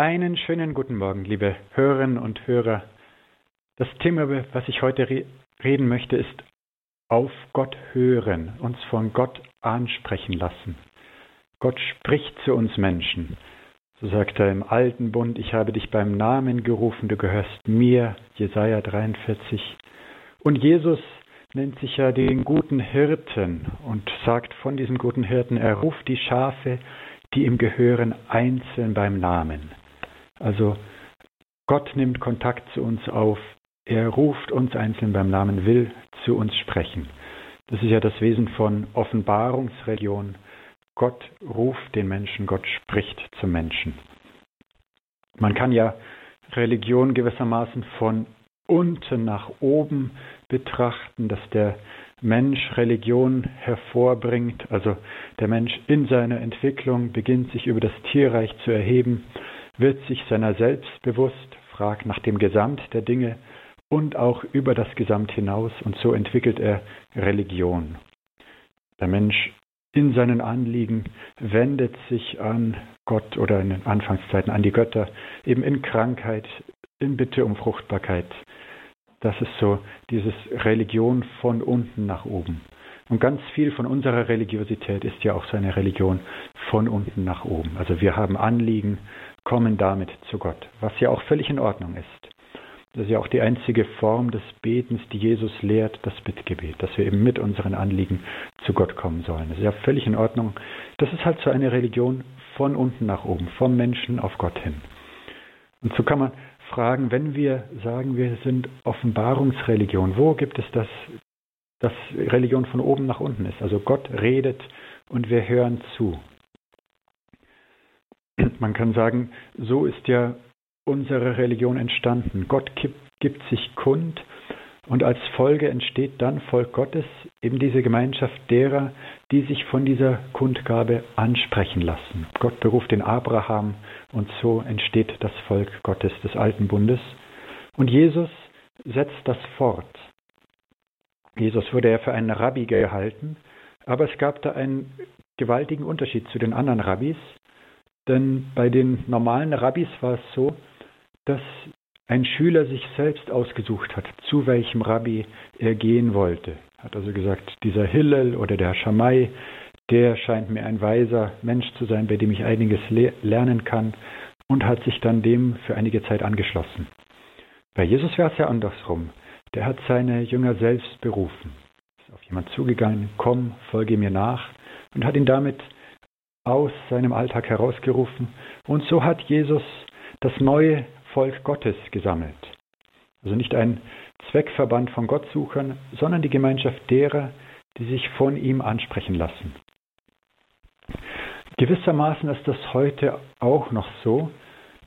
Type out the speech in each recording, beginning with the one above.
Einen schönen guten Morgen, liebe Hörerinnen und Hörer. Das Thema, was ich heute re reden möchte, ist auf Gott hören, uns von Gott ansprechen lassen. Gott spricht zu uns Menschen. So sagt er im alten Bund, ich habe dich beim Namen gerufen, du gehörst mir, Jesaja 43. Und Jesus nennt sich ja den guten Hirten und sagt von diesem guten Hirten, er ruft die Schafe, die ihm gehören, einzeln beim Namen. Also Gott nimmt Kontakt zu uns auf. Er ruft uns einzeln beim Namen, will zu uns sprechen. Das ist ja das Wesen von Offenbarungsreligion. Gott ruft den Menschen, Gott spricht zum Menschen. Man kann ja Religion gewissermaßen von unten nach oben betrachten, dass der Mensch Religion hervorbringt, also der Mensch in seiner Entwicklung beginnt sich über das Tierreich zu erheben, wird sich seiner selbst bewusst, fragt nach dem Gesamt der Dinge und auch über das Gesamt hinaus und so entwickelt er Religion. Der Mensch in seinen Anliegen wendet sich an Gott oder in den Anfangszeiten an die Götter, eben in Krankheit, in Bitte um Fruchtbarkeit. Das ist so dieses Religion von unten nach oben. Und ganz viel von unserer Religiosität ist ja auch so eine Religion von unten nach oben. Also wir haben Anliegen, kommen damit zu Gott, was ja auch völlig in Ordnung ist. Das ist ja auch die einzige Form des Betens, die Jesus lehrt, das Bittgebet, dass wir eben mit unseren Anliegen zu Gott kommen sollen. Das ist ja völlig in Ordnung. Das ist halt so eine Religion von unten nach oben, vom Menschen auf Gott hin. Und so kann man fragen, wenn wir sagen, wir sind Offenbarungsreligion, wo gibt es das, dass Religion von oben nach unten ist? Also Gott redet und wir hören zu. Man kann sagen, so ist ja unsere Religion entstanden. Gott gibt, gibt sich kund und als Folge entsteht dann Volk Gottes, eben diese Gemeinschaft derer, die sich von dieser Kundgabe ansprechen lassen. Gott beruft den Abraham und so entsteht das Volk Gottes des alten Bundes. Und Jesus setzt das fort. Jesus wurde ja für einen Rabbi gehalten, aber es gab da einen gewaltigen Unterschied zu den anderen Rabbis. Denn bei den normalen Rabbis war es so, dass ein Schüler sich selbst ausgesucht hat, zu welchem Rabbi er gehen wollte. Hat also gesagt, dieser Hillel oder der Schamai, der scheint mir ein weiser Mensch zu sein, bei dem ich einiges le lernen kann und hat sich dann dem für einige Zeit angeschlossen. Bei Jesus war es ja andersrum. Der hat seine Jünger selbst berufen. Ist auf jemand zugegangen, komm, folge mir nach und hat ihn damit aus seinem Alltag herausgerufen. Und so hat Jesus das neue Volk Gottes gesammelt. Also nicht ein Zweckverband von Gottsuchern, sondern die Gemeinschaft derer, die sich von ihm ansprechen lassen. Gewissermaßen ist das heute auch noch so.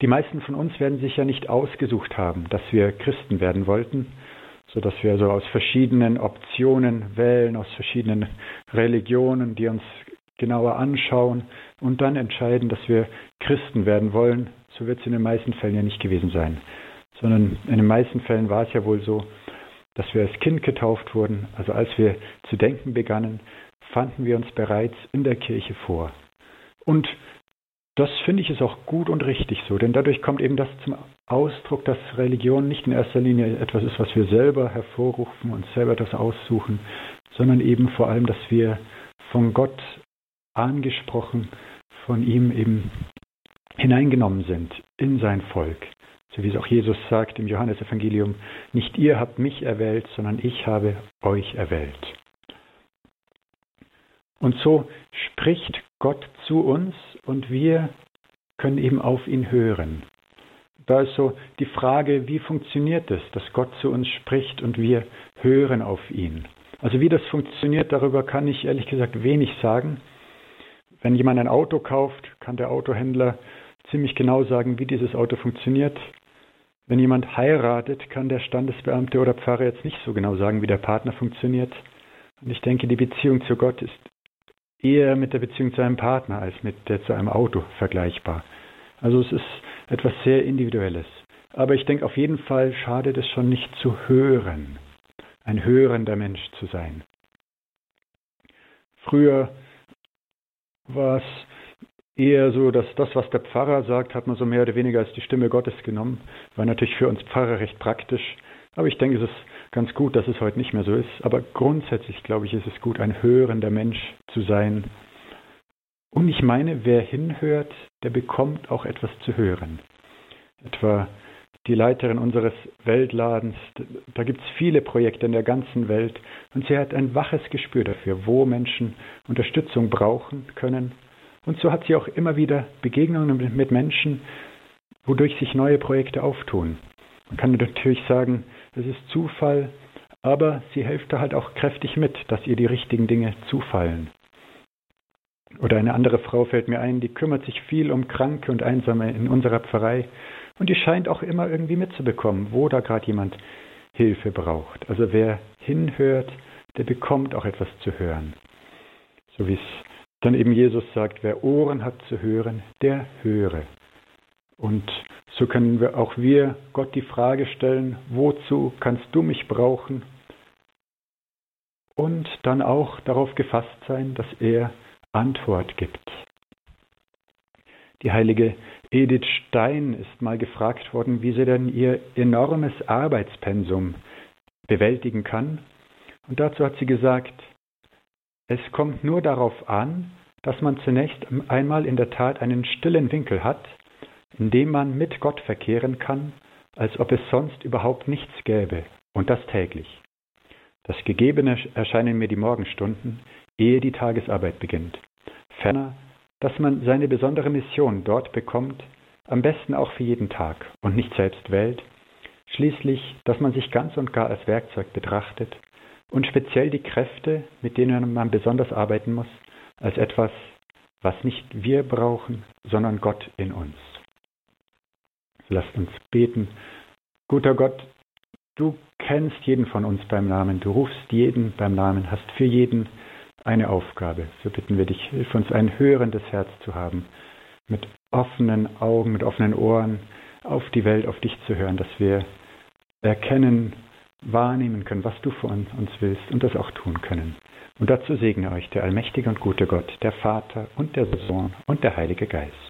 Die meisten von uns werden sich ja nicht ausgesucht haben, dass wir Christen werden wollten, so dass wir so aus verschiedenen Optionen wählen, aus verschiedenen Religionen, die uns genauer anschauen und dann entscheiden, dass wir Christen werden wollen, so wird es in den meisten Fällen ja nicht gewesen sein. Sondern in den meisten Fällen war es ja wohl so, dass wir als Kind getauft wurden. Also als wir zu denken begannen, fanden wir uns bereits in der Kirche vor. Und das finde ich ist auch gut und richtig so, denn dadurch kommt eben das zum Ausdruck, dass Religion nicht in erster Linie etwas ist, was wir selber hervorrufen und selber das aussuchen, sondern eben vor allem, dass wir von Gott angesprochen, von ihm eben hineingenommen sind in sein Volk. So wie es auch Jesus sagt im Johannesevangelium, nicht ihr habt mich erwählt, sondern ich habe euch erwählt. Und so spricht Gott zu uns und wir können eben auf ihn hören. Da ist so die Frage, wie funktioniert es, dass Gott zu uns spricht und wir hören auf ihn. Also wie das funktioniert, darüber kann ich ehrlich gesagt wenig sagen. Wenn jemand ein Auto kauft, kann der Autohändler ziemlich genau sagen, wie dieses Auto funktioniert. Wenn jemand heiratet, kann der Standesbeamte oder Pfarrer jetzt nicht so genau sagen, wie der Partner funktioniert. Und ich denke, die Beziehung zu Gott ist eher mit der Beziehung zu einem Partner als mit der zu einem Auto vergleichbar. Also es ist etwas sehr Individuelles. Aber ich denke, auf jeden Fall schadet es schon nicht zu hören, ein hörender Mensch zu sein. Früher war es eher so, dass das, was der Pfarrer sagt, hat man so mehr oder weniger als die Stimme Gottes genommen. War natürlich für uns Pfarrer recht praktisch. Aber ich denke, es ist ganz gut, dass es heute nicht mehr so ist. Aber grundsätzlich, glaube ich, ist es gut, ein hörender Mensch zu sein. Und ich meine, wer hinhört, der bekommt auch etwas zu hören. Etwa die Leiterin unseres Weltladens, da gibt es viele Projekte in der ganzen Welt und sie hat ein waches Gespür dafür, wo Menschen Unterstützung brauchen können. Und so hat sie auch immer wieder Begegnungen mit Menschen, wodurch sich neue Projekte auftun. Man kann natürlich sagen, das ist Zufall, aber sie hilft da halt auch kräftig mit, dass ihr die richtigen Dinge zufallen. Oder eine andere Frau fällt mir ein, die kümmert sich viel um Kranke und Einsame in unserer Pfarrei und die scheint auch immer irgendwie mitzubekommen, wo da gerade jemand Hilfe braucht. Also wer hinhört, der bekommt auch etwas zu hören. So wie es dann eben Jesus sagt, wer Ohren hat zu hören, der höre. Und so können wir auch wir Gott die Frage stellen, wozu kannst du mich brauchen? Und dann auch darauf gefasst sein, dass er Antwort gibt. Die heilige Edith Stein ist mal gefragt worden, wie sie denn ihr enormes Arbeitspensum bewältigen kann. Und dazu hat sie gesagt, es kommt nur darauf an, dass man zunächst einmal in der Tat einen stillen Winkel hat, in dem man mit Gott verkehren kann, als ob es sonst überhaupt nichts gäbe, und das täglich. Das Gegebene erscheinen mir die Morgenstunden, ehe die Tagesarbeit beginnt. Ferner dass man seine besondere Mission dort bekommt, am besten auch für jeden Tag und nicht selbst wählt, schließlich, dass man sich ganz und gar als Werkzeug betrachtet und speziell die Kräfte, mit denen man besonders arbeiten muss, als etwas, was nicht wir brauchen, sondern Gott in uns. Lasst uns beten. Guter Gott, du kennst jeden von uns beim Namen, du rufst jeden beim Namen, hast für jeden eine Aufgabe. So bitten wir dich, hilf uns ein hörendes Herz zu haben, mit offenen Augen, mit offenen Ohren auf die Welt, auf dich zu hören, dass wir erkennen, wahrnehmen können, was du von uns willst und das auch tun können. Und dazu segne euch der allmächtige und gute Gott, der Vater und der Sohn und der Heilige Geist.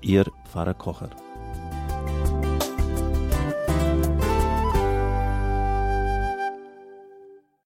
Ihr Pfarrer Kocher.